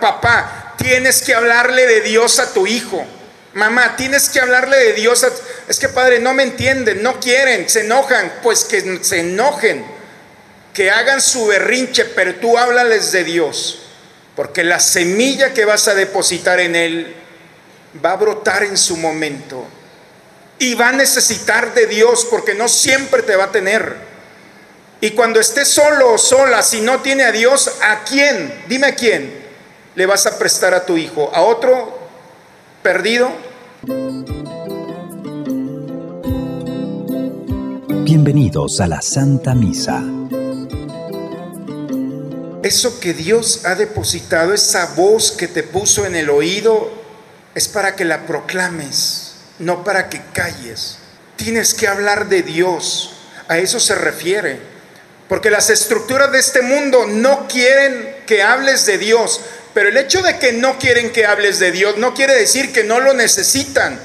Papá, tienes que hablarle de Dios a tu hijo. Mamá, tienes que hablarle de Dios. A... Es que padre, no me entienden, no quieren, se enojan. Pues que se enojen, que hagan su berrinche, pero tú háblales de Dios. Porque la semilla que vas a depositar en él va a brotar en su momento. Y va a necesitar de Dios porque no siempre te va a tener. Y cuando esté solo o sola, si no tiene a Dios, ¿a quién? Dime a quién le vas a prestar a tu hijo. ¿A otro perdido? Bienvenidos a la Santa Misa. Eso que Dios ha depositado, esa voz que te puso en el oído, es para que la proclames, no para que calles. Tienes que hablar de Dios, a eso se refiere. Porque las estructuras de este mundo no quieren que hables de Dios, pero el hecho de que no quieren que hables de Dios no quiere decir que no lo necesitan.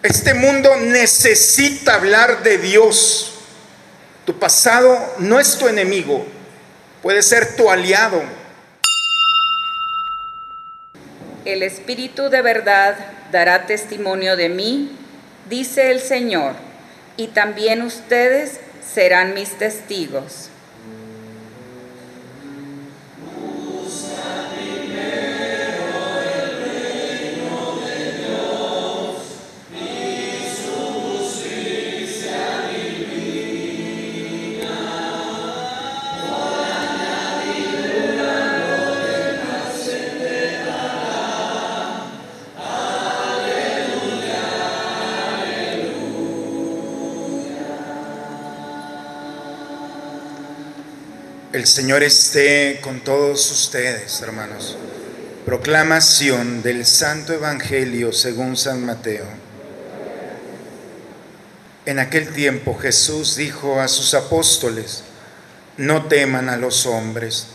Este mundo necesita hablar de Dios. Tu pasado no es tu enemigo, puede ser tu aliado. El Espíritu de verdad dará testimonio de mí, dice el Señor, y también ustedes serán mis testigos. El Señor esté con todos ustedes, hermanos. Proclamación del Santo Evangelio según San Mateo. En aquel tiempo Jesús dijo a sus apóstoles, no teman a los hombres,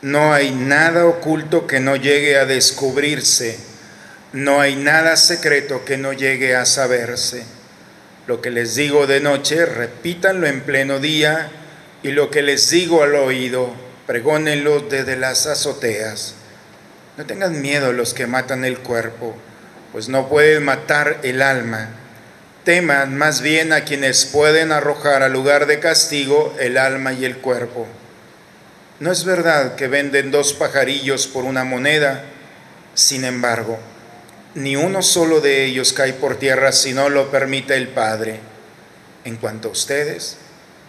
no hay nada oculto que no llegue a descubrirse, no hay nada secreto que no llegue a saberse. Lo que les digo de noche, repítanlo en pleno día y lo que les digo al oído, pregónenlo desde las azoteas. No tengan miedo los que matan el cuerpo, pues no pueden matar el alma. Teman más bien a quienes pueden arrojar al lugar de castigo el alma y el cuerpo. No es verdad que venden dos pajarillos por una moneda, sin embargo, ni uno solo de ellos cae por tierra si no lo permite el Padre. En cuanto a ustedes,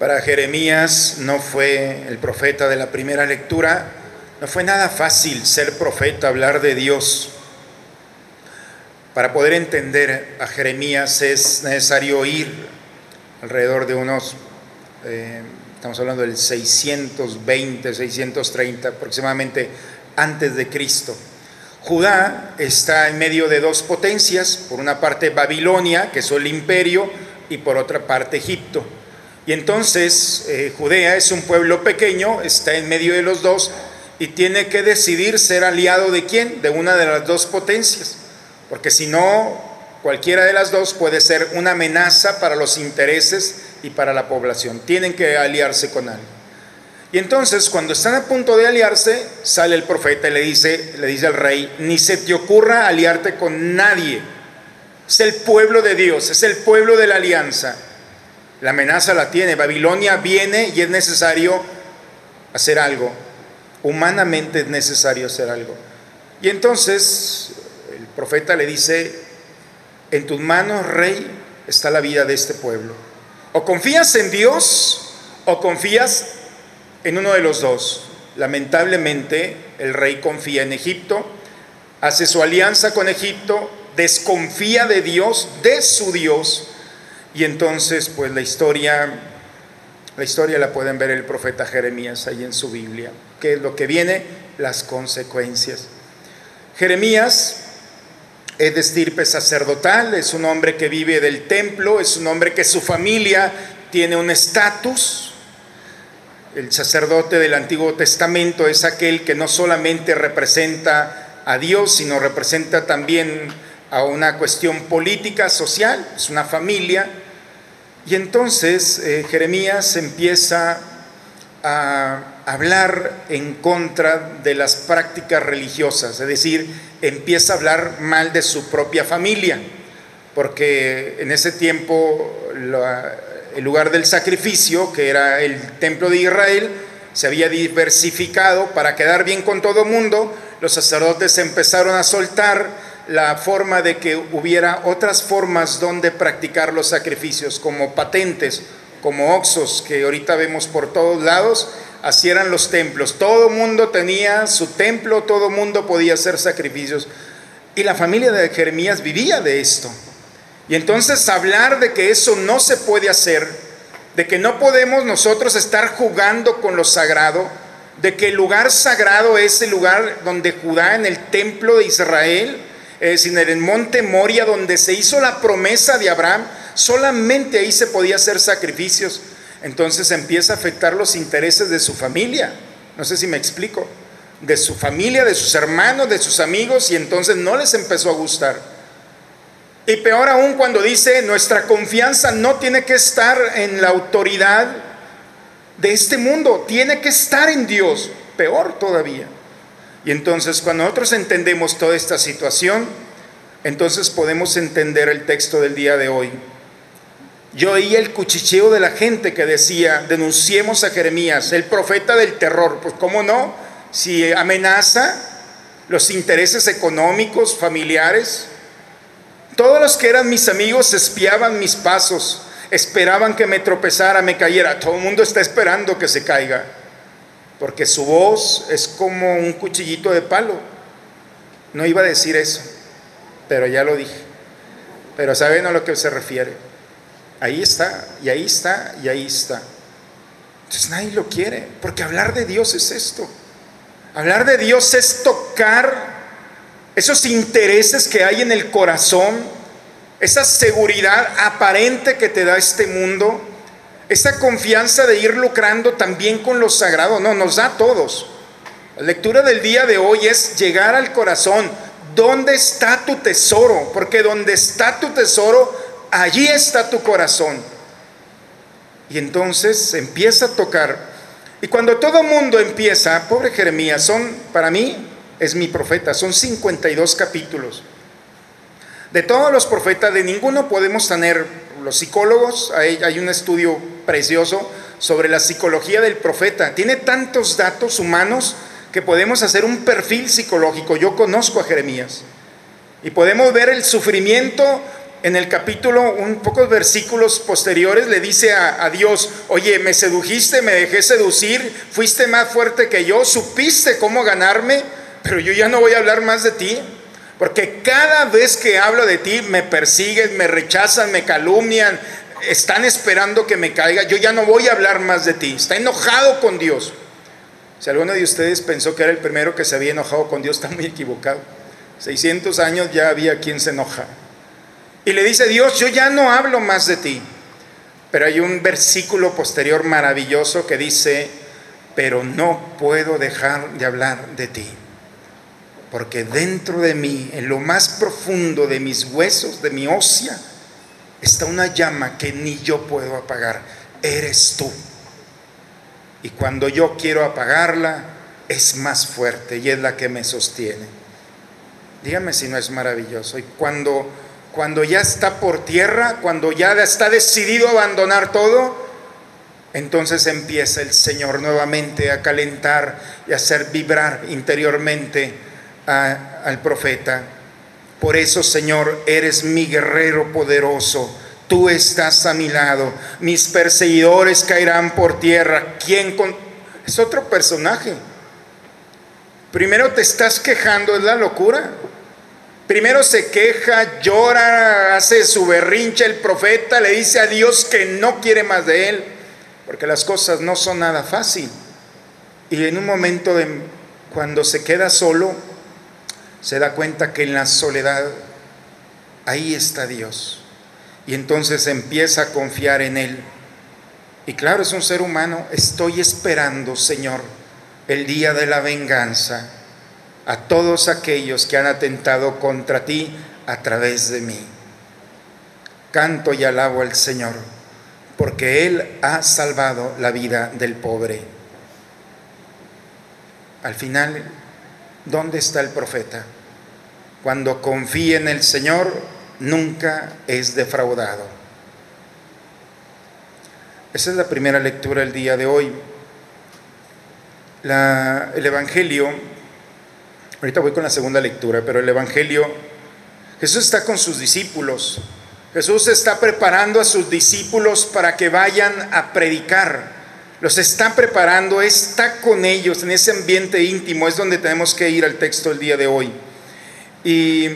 Para Jeremías no fue el profeta de la primera lectura, no fue nada fácil ser profeta, hablar de Dios. Para poder entender a Jeremías es necesario ir alrededor de unos, eh, estamos hablando del 620, 630 aproximadamente antes de Cristo. Judá está en medio de dos potencias, por una parte Babilonia, que es el imperio, y por otra parte Egipto. Y entonces eh, Judea es un pueblo pequeño, está en medio de los dos y tiene que decidir ser aliado de quién, de una de las dos potencias, porque si no, cualquiera de las dos puede ser una amenaza para los intereses y para la población. Tienen que aliarse con alguien. Y entonces, cuando están a punto de aliarse, sale el profeta y le dice, le dice al rey, ni se te ocurra aliarte con nadie. Es el pueblo de Dios, es el pueblo de la alianza. La amenaza la tiene. Babilonia viene y es necesario hacer algo. Humanamente es necesario hacer algo. Y entonces el profeta le dice, en tus manos, rey, está la vida de este pueblo. O confías en Dios o confías en uno de los dos. Lamentablemente el rey confía en Egipto, hace su alianza con Egipto, desconfía de Dios, de su Dios, y entonces, pues la historia La historia la pueden ver el profeta Jeremías ahí en su Biblia. ¿Qué es lo que viene? Las consecuencias. Jeremías es de estirpe sacerdotal, es un hombre que vive del templo, es un hombre que su familia tiene un estatus. El sacerdote del Antiguo Testamento es aquel que no solamente representa a Dios, sino representa también a una cuestión política, social, es una familia. Y entonces eh, Jeremías empieza a hablar en contra de las prácticas religiosas, es decir, empieza a hablar mal de su propia familia, porque en ese tiempo el lugar del sacrificio, que era el templo de Israel, se había diversificado para quedar bien con todo mundo, los sacerdotes empezaron a soltar la forma de que hubiera otras formas donde practicar los sacrificios, como patentes, como oxos, que ahorita vemos por todos lados, así eran los templos. Todo mundo tenía su templo, todo mundo podía hacer sacrificios. Y la familia de Jeremías vivía de esto. Y entonces hablar de que eso no se puede hacer, de que no podemos nosotros estar jugando con lo sagrado, de que el lugar sagrado es el lugar donde Judá, en el templo de Israel, es en el monte Moria, donde se hizo la promesa de Abraham, solamente ahí se podía hacer sacrificios. Entonces empieza a afectar los intereses de su familia. No sé si me explico. De su familia, de sus hermanos, de sus amigos, y entonces no les empezó a gustar. Y peor aún cuando dice, nuestra confianza no tiene que estar en la autoridad de este mundo, tiene que estar en Dios. Peor todavía. Y entonces cuando nosotros entendemos toda esta situación, entonces podemos entender el texto del día de hoy. Yo oí el cuchicheo de la gente que decía, denunciemos a Jeremías, el profeta del terror. Pues cómo no, si amenaza los intereses económicos, familiares. Todos los que eran mis amigos espiaban mis pasos, esperaban que me tropezara, me cayera. Todo el mundo está esperando que se caiga porque su voz es como un cuchillito de palo. No iba a decir eso, pero ya lo dije. Pero saben a lo que se refiere. Ahí está, y ahí está, y ahí está. Entonces nadie lo quiere, porque hablar de Dios es esto. Hablar de Dios es tocar esos intereses que hay en el corazón, esa seguridad aparente que te da este mundo esa confianza de ir lucrando también con lo sagrado, no, nos da a todos. La lectura del día de hoy es llegar al corazón. ¿Dónde está tu tesoro? Porque donde está tu tesoro, allí está tu corazón. Y entonces empieza a tocar. Y cuando todo mundo empieza, pobre Jeremías, son, para mí, es mi profeta, son 52 capítulos. De todos los profetas, de ninguno podemos tener, los psicólogos, hay, hay un estudio precioso sobre la psicología del profeta. Tiene tantos datos humanos que podemos hacer un perfil psicológico. Yo conozco a Jeremías y podemos ver el sufrimiento en el capítulo, un pocos versículos posteriores, le dice a, a, Dios, oye, me sedujiste, me dejé seducir, fuiste más fuerte que yo, supiste cómo ganarme, pero yo ya no voy a hablar más de ti, porque cada vez que hablo de ti me persiguen, me rechazan, me calumnian, están esperando que me caiga, yo ya no voy a hablar más de ti. Está enojado con Dios. Si alguno de ustedes pensó que era el primero que se había enojado con Dios, está muy equivocado. 600 años ya había quien se enoja. Y le dice, Dios, yo ya no hablo más de ti. Pero hay un versículo posterior maravilloso que dice, pero no puedo dejar de hablar de ti. Porque dentro de mí, en lo más profundo de mis huesos, de mi ósea, está una llama que ni yo puedo apagar, eres tú. Y cuando yo quiero apagarla, es más fuerte y es la que me sostiene. Dígame si no es maravilloso. Y cuando, cuando ya está por tierra, cuando ya está decidido a abandonar todo, entonces empieza el Señor nuevamente a calentar y a hacer vibrar interiormente al profeta por eso, Señor, eres mi guerrero poderoso. Tú estás a mi lado. Mis perseguidores caerán por tierra. ¿Quién con... Es otro personaje. Primero te estás quejando, es la locura. Primero se queja, llora, hace su berrinche el profeta, le dice a Dios que no quiere más de él. porque las cosas no son nada fácil. Y en un momento de cuando se queda solo, se da cuenta que en la soledad ahí está Dios. Y entonces empieza a confiar en Él. Y claro, es un ser humano, estoy esperando, Señor, el día de la venganza a todos aquellos que han atentado contra ti a través de mí. Canto y alabo al Señor, porque Él ha salvado la vida del pobre. Al final, ¿dónde está el profeta? Cuando confía en el Señor, nunca es defraudado. Esa es la primera lectura del día de hoy. el Evangelio, ahorita voy con la segunda lectura, pero el Evangelio, Jesús está con sus discípulos. Jesús está preparando a sus discípulos para que vayan a predicar. Los está preparando, está con ellos en ese ambiente íntimo. Es donde tenemos que ir al texto del día de hoy. Y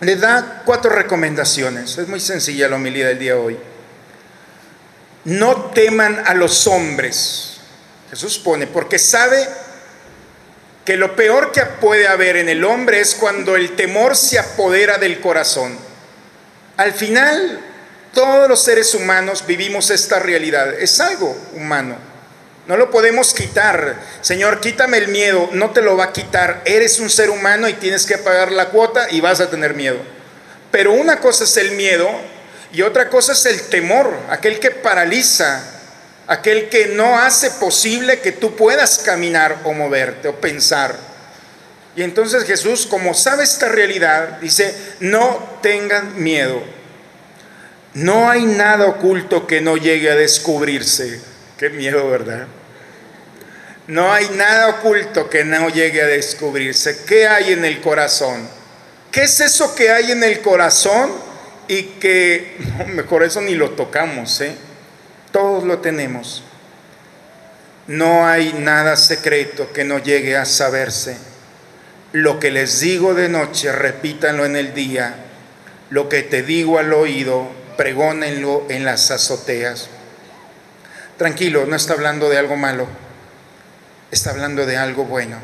le da cuatro recomendaciones. Es muy sencilla la homilía del día de hoy. No teman a los hombres. Jesús pone, porque sabe que lo peor que puede haber en el hombre es cuando el temor se apodera del corazón. Al final, todos los seres humanos vivimos esta realidad. Es algo humano. No lo podemos quitar. Señor, quítame el miedo. No te lo va a quitar. Eres un ser humano y tienes que pagar la cuota y vas a tener miedo. Pero una cosa es el miedo y otra cosa es el temor, aquel que paraliza, aquel que no hace posible que tú puedas caminar o moverte o pensar. Y entonces Jesús, como sabe esta realidad, dice, no tengan miedo. No hay nada oculto que no llegue a descubrirse. Qué miedo, ¿verdad? No hay nada oculto que no llegue a descubrirse. ¿Qué hay en el corazón? ¿Qué es eso que hay en el corazón y que mejor eso ni lo tocamos, ¿eh? Todos lo tenemos. No hay nada secreto que no llegue a saberse. Lo que les digo de noche, repítanlo en el día. Lo que te digo al oído, pregónenlo en las azoteas. Tranquilo, no está hablando de algo malo, está hablando de algo bueno.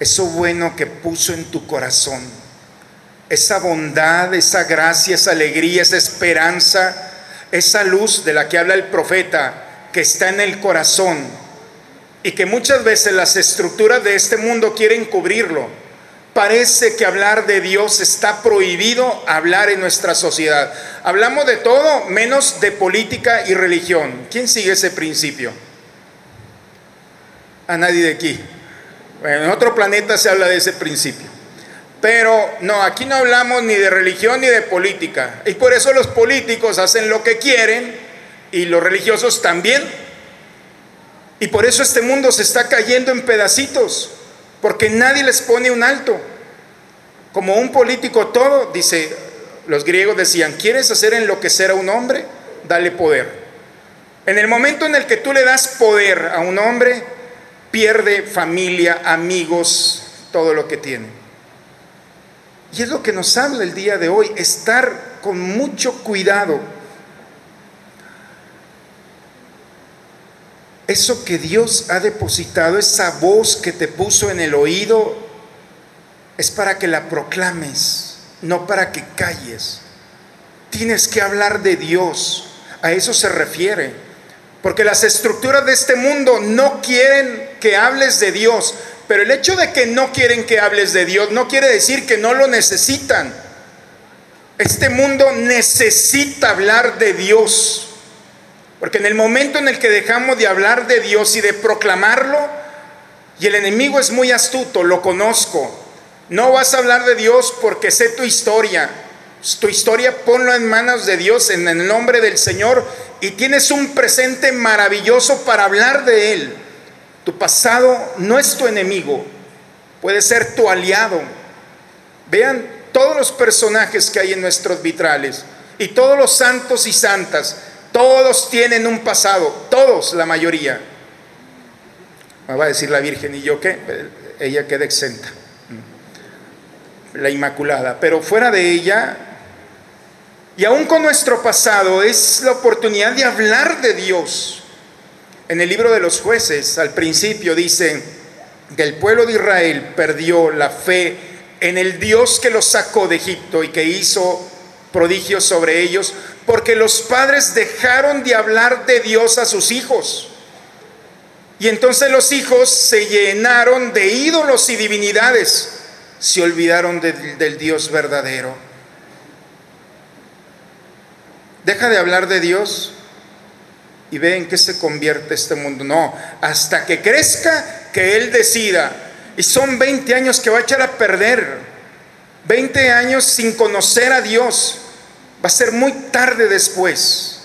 Eso bueno que puso en tu corazón, esa bondad, esa gracia, esa alegría, esa esperanza, esa luz de la que habla el profeta que está en el corazón y que muchas veces las estructuras de este mundo quieren cubrirlo parece que hablar de Dios está prohibido hablar en nuestra sociedad. Hablamos de todo menos de política y religión. ¿Quién sigue ese principio? A nadie de aquí. en otro planeta se habla de ese principio. Pero no, aquí no hablamos ni de religión ni de política. Y por eso los políticos hacen lo que quieren y los religiosos también. Y por eso este mundo se está cayendo en pedacitos porque nadie les pone un alto. Como un político todo, dice, los griegos decían, ¿quieres hacer enloquecer a un hombre? Dale poder. En el momento en el que tú le das poder a un hombre, pierde familia, amigos, todo lo que tiene. Y es lo que nos habla el día de hoy, estar con mucho cuidado eso que Dios ha depositado, esa voz que te puso en el oído, es para que la proclames, no para que calles. Tienes que hablar de Dios, a eso se refiere. Porque las estructuras de este mundo no quieren que hables de Dios, pero el hecho de que no quieren que hables de Dios no quiere decir que no lo necesitan. Este mundo necesita hablar de Dios. Porque en el momento en el que dejamos de hablar de Dios y de proclamarlo, y el enemigo es muy astuto, lo conozco, no vas a hablar de Dios porque sé tu historia. Tu historia ponlo en manos de Dios en el nombre del Señor y tienes un presente maravilloso para hablar de Él. Tu pasado no es tu enemigo, puede ser tu aliado. Vean todos los personajes que hay en nuestros vitrales y todos los santos y santas todos tienen un pasado, todos, la mayoría. Me va a decir la Virgen, ¿y yo qué? Ella queda exenta. La Inmaculada. Pero fuera de ella, Y aún con nuestro pasado es la oportunidad de hablar de Dios. En el libro de los jueces, al principio dice que el pueblo de Israel perdió la fe en el Dios que los sacó de Egipto y que hizo prodigios sobre ellos, porque los padres dejaron de hablar de Dios a sus hijos. Y entonces los hijos se llenaron de ídolos y divinidades, se olvidaron del Dios verdadero. Deja de hablar de Dios y ve en qué se convierte este mundo. No, hasta que crezca, que Él decida. Y son 20 años que va a echar a perder. 20 años sin conocer a Dios. Va a ser muy tarde después.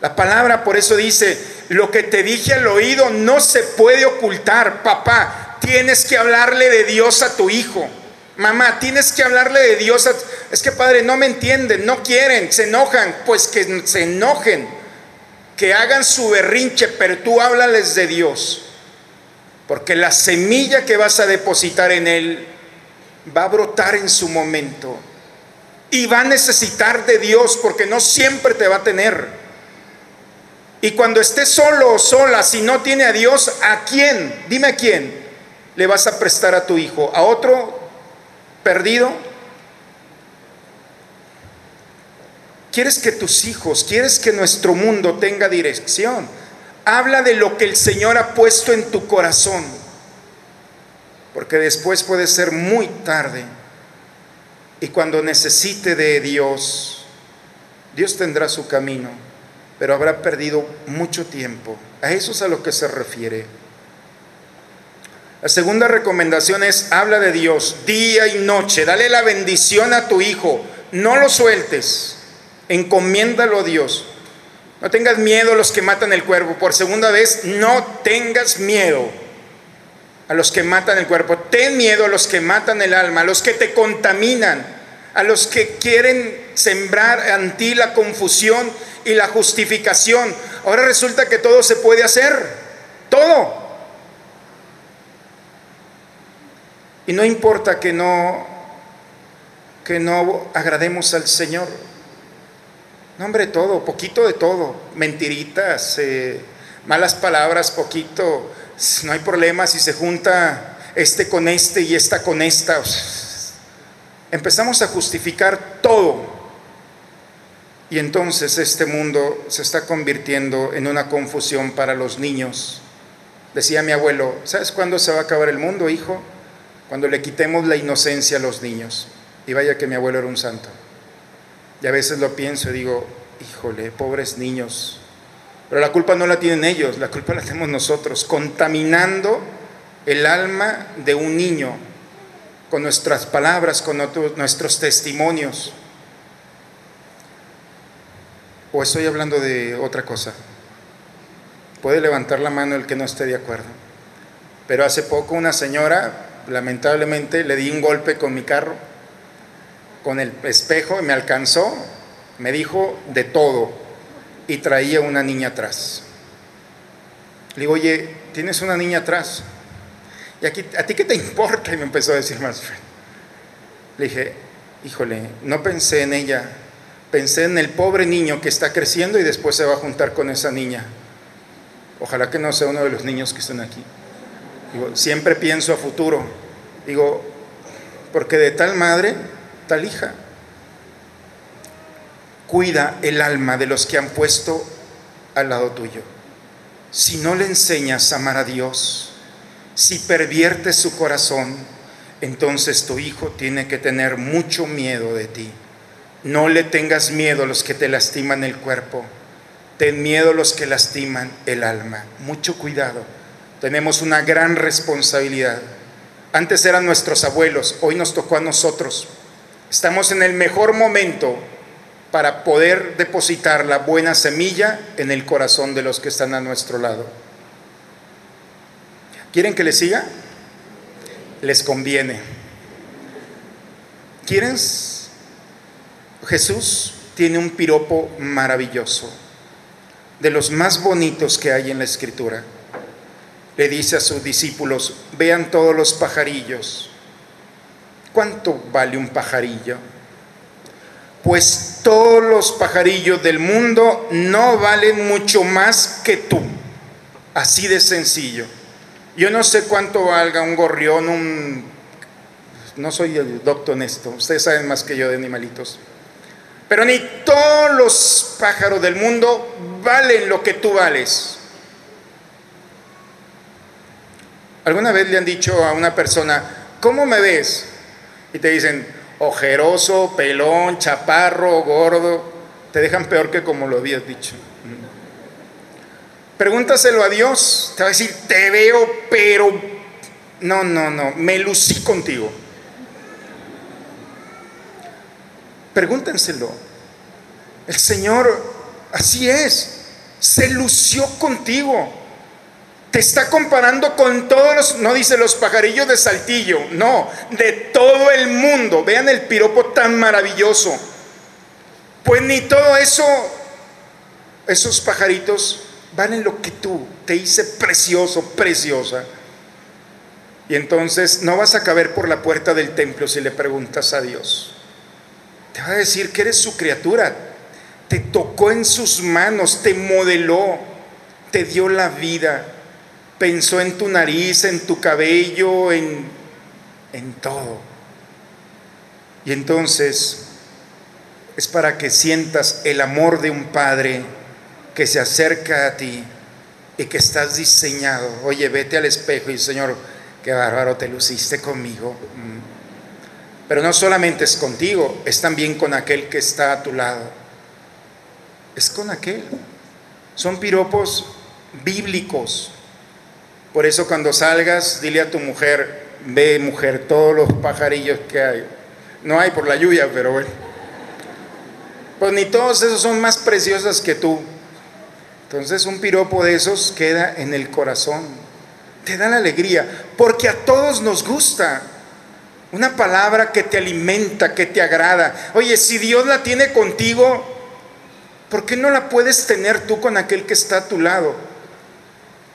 La palabra por eso dice, lo que te dije al oído no se puede ocultar, papá. Tienes que hablarle de Dios a tu hijo. Mamá, tienes que hablarle de Dios. Es que padre, no me entienden, no quieren, se enojan. Pues que se enojen, que hagan su berrinche, pero tú háblales de Dios. Porque la semilla que vas a depositar en Él va a brotar en su momento. Y va a necesitar de Dios porque no siempre te va a tener. Y cuando estés solo o sola, si no tiene a Dios, ¿a quién? Dime a quién le vas a prestar a tu hijo. ¿A otro perdido? ¿Quieres que tus hijos, quieres que nuestro mundo tenga dirección? Habla de lo que el Señor ha puesto en tu corazón, porque después puede ser muy tarde. Y cuando necesite de Dios, Dios tendrá su camino, pero habrá perdido mucho tiempo. A eso es a lo que se refiere. La segunda recomendación es, habla de Dios día y noche, dale la bendición a tu hijo, no lo sueltes, encomiéndalo a Dios. No tengas miedo a los que matan el cuerpo. Por segunda vez, no tengas miedo a los que matan el cuerpo. Ten miedo a los que matan el alma, a los que te contaminan, a los que quieren sembrar en ti la confusión y la justificación. Ahora resulta que todo se puede hacer. Todo. Y no importa que no que no agrademos al Señor. No, hombre, todo, poquito de todo. Mentiritas, eh, malas palabras, poquito. No hay problema si se junta este con este y esta con esta. Empezamos a justificar todo. Y entonces este mundo se está convirtiendo en una confusión para los niños. Decía mi abuelo, ¿sabes cuándo se va a acabar el mundo, hijo? cuando le quitemos la inocencia a los niños. Y vaya que mi abuelo era un santo. Y a veces lo pienso y digo, híjole, pobres niños. Pero la culpa no la tienen ellos, la culpa la tenemos nosotros, contaminando el alma de un niño con nuestras palabras, con nuestros testimonios. ¿O estoy hablando de otra cosa? Puede levantar la mano el que no esté de acuerdo. Pero hace poco una señora lamentablemente le di un golpe con mi carro, con el espejo, y me alcanzó, me dijo de todo y traía una niña atrás. Le digo, oye, tienes una niña atrás. ¿Y aquí, a ti qué te importa? Y me empezó a decir más. Le dije, híjole, no pensé en ella, pensé en el pobre niño que está creciendo y después se va a juntar con esa niña. Ojalá que no sea uno de los niños que están aquí siempre pienso a futuro. Digo, porque de tal madre, tal hija. Cuida el alma de los que han puesto al lado tuyo. Si no le enseñas a amar a Dios, si perviertes su corazón, entonces tu hijo tiene que tener mucho miedo de ti. No le tengas miedo a los que te lastiman el cuerpo. Ten miedo a los que lastiman el alma. Mucho cuidado tenemos una gran responsabilidad. Antes eran nuestros abuelos, hoy nos tocó a nosotros. Estamos en el mejor momento para poder depositar la buena semilla en el corazón de los que están a nuestro lado. ¿Quieren que les siga? Les conviene. ¿Quieren? Jesús tiene un piropo maravilloso, de los más bonitos que hay en la escritura le dice a sus discípulos, vean todos los pajarillos. ¿Cuánto vale un pajarillo? Pues todos los pajarillos del mundo no valen mucho más que tú. Así de sencillo. Yo no sé cuánto valga un gorrión, un... No soy el doctor en esto, ustedes saben más que yo de animalitos. Pero ni todos los pájaros del mundo valen lo que tú vales. ¿Alguna vez le han dicho a una persona, ¿cómo me ves? Y te dicen, ojeroso, pelón, chaparro, gordo. Te dejan peor que como lo habías dicho. Pregúntaselo a Dios. Te va a decir, te veo, pero... No, no, no, me lucí contigo. Pregúntenselo. El Señor, así es, se lució contigo. Te está comparando con todos los, no dice los pajarillos de Saltillo, no, de todo el mundo. Vean el piropo tan maravilloso. Pues ni todo eso, esos pajaritos valen lo que tú te hice precioso, preciosa. Y entonces no vas a caber por la puerta del templo si le preguntas a Dios. Te va a decir que eres su criatura. Te tocó en sus manos, te modeló, te dio la vida pensó en tu nariz, en tu cabello, en, en todo. Y entonces es para que sientas el amor de un padre que se acerca a ti y que estás diseñado. Oye, vete al espejo y Señor, qué bárbaro te luciste conmigo. Mm. Pero no solamente es contigo, es también con aquel que está a tu lado. Es con aquel. Son piropos bíblicos. Por eso cuando salgas, dile a tu mujer, ve mujer, todos los pajarillos que hay. No hay por la lluvia, pero bueno. Pues ni todos esos son más preciosos que tú. Entonces un piropo de esos queda en el corazón. Te da la alegría, porque a todos nos gusta. Una palabra que te alimenta, que te agrada. Oye, si Dios la tiene contigo, ¿por qué no la puedes tener tú con aquel que está a tu lado?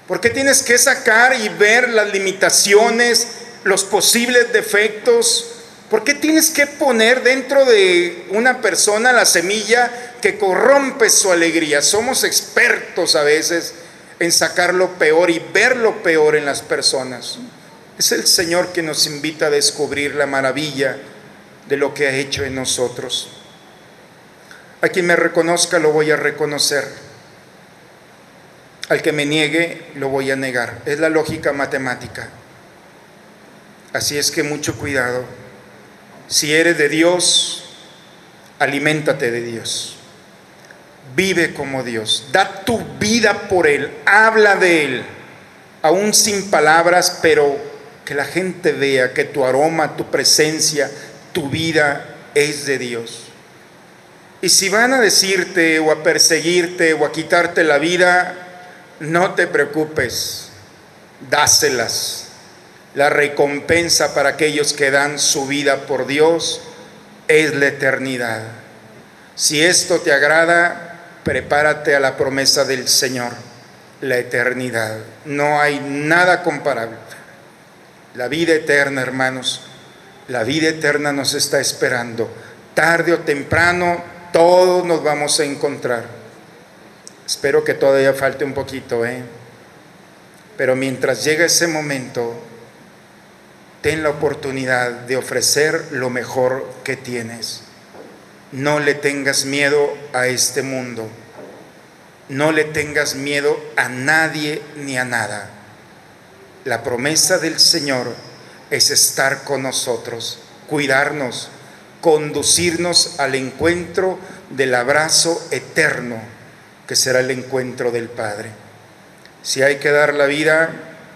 ¿Por qué tienes que sacar y ver las limitaciones, los posibles defectos? ¿Por qué tienes que poner dentro de una persona la semilla que corrompe su alegría? Somos expertos a veces en sacar lo peor y ver lo peor en las personas. Es el Señor que nos invita a descubrir la maravilla de lo que ha hecho en nosotros. A quien me reconozca lo voy a reconocer. Al que me niegue, lo voy a negar. Es la lógica matemática. Así es que mucho cuidado. Si eres de Dios, aliméntate de Dios. Vive como Dios. Da tu vida por Él. Habla de Él. Aún sin palabras, pero que la gente vea que tu aroma, tu presencia, tu vida es de Dios. Y si van a decirte o a perseguirte o a quitarte la vida, no te preocupes, dáselas. La recompensa para aquellos que dan su vida por Dios es la eternidad. Si esto te agrada, prepárate a la promesa del Señor, la eternidad. No hay nada comparable. La vida eterna, hermanos, la vida eterna nos está esperando. Tarde o temprano, todos nos vamos a encontrar. Espero que todavía falte un poquito, ¿eh? Pero mientras llega ese momento, ten la oportunidad de ofrecer lo mejor que tienes. No le tengas miedo a este mundo. No le tengas miedo a nadie ni a nada. La promesa del Señor es estar con nosotros, cuidarnos, conducirnos al encuentro del abrazo eterno que será el encuentro del Padre. Si hay que dar la vida,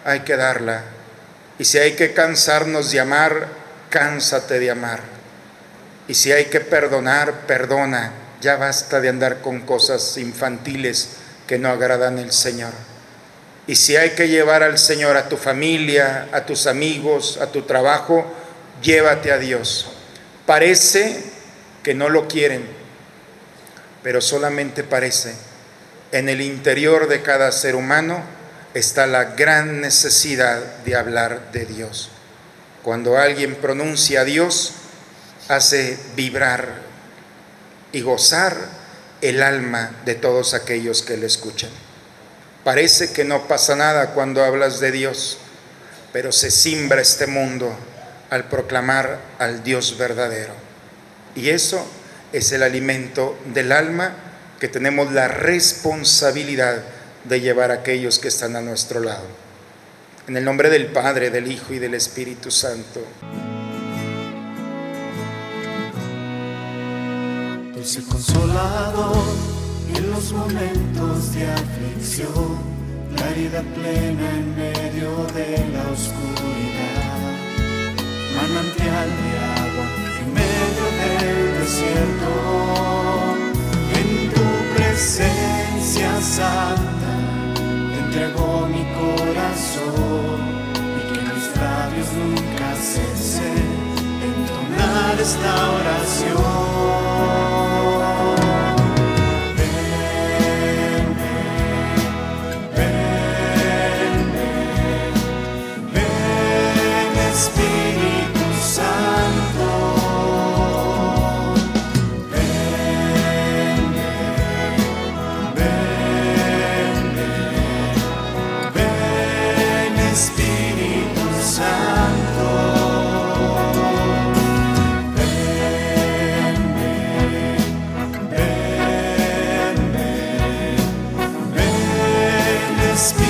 hay que darla. Y si hay que cansarnos de amar, cánsate de amar. Y si hay que perdonar, perdona. Ya basta de andar con cosas infantiles que no agradan al Señor. Y si hay que llevar al Señor a tu familia, a tus amigos, a tu trabajo, llévate a Dios. Parece que no lo quieren, pero solamente parece en el interior de cada ser humano está la gran necesidad de hablar de Dios. Cuando alguien pronuncia a Dios, hace vibrar y gozar el alma de todos aquellos que le escuchan. Parece que no pasa nada cuando hablas de Dios, pero se simbra este mundo al proclamar al Dios verdadero. Y eso es el alimento del alma que tenemos la responsabilidad de llevar a aquellos que están a nuestro lado. En el nombre del Padre, del Hijo y del Espíritu Santo. Dulce consolado en los momentos de aflicción, claridad plena en medio de la oscuridad, manantial de agua en medio del now. speak.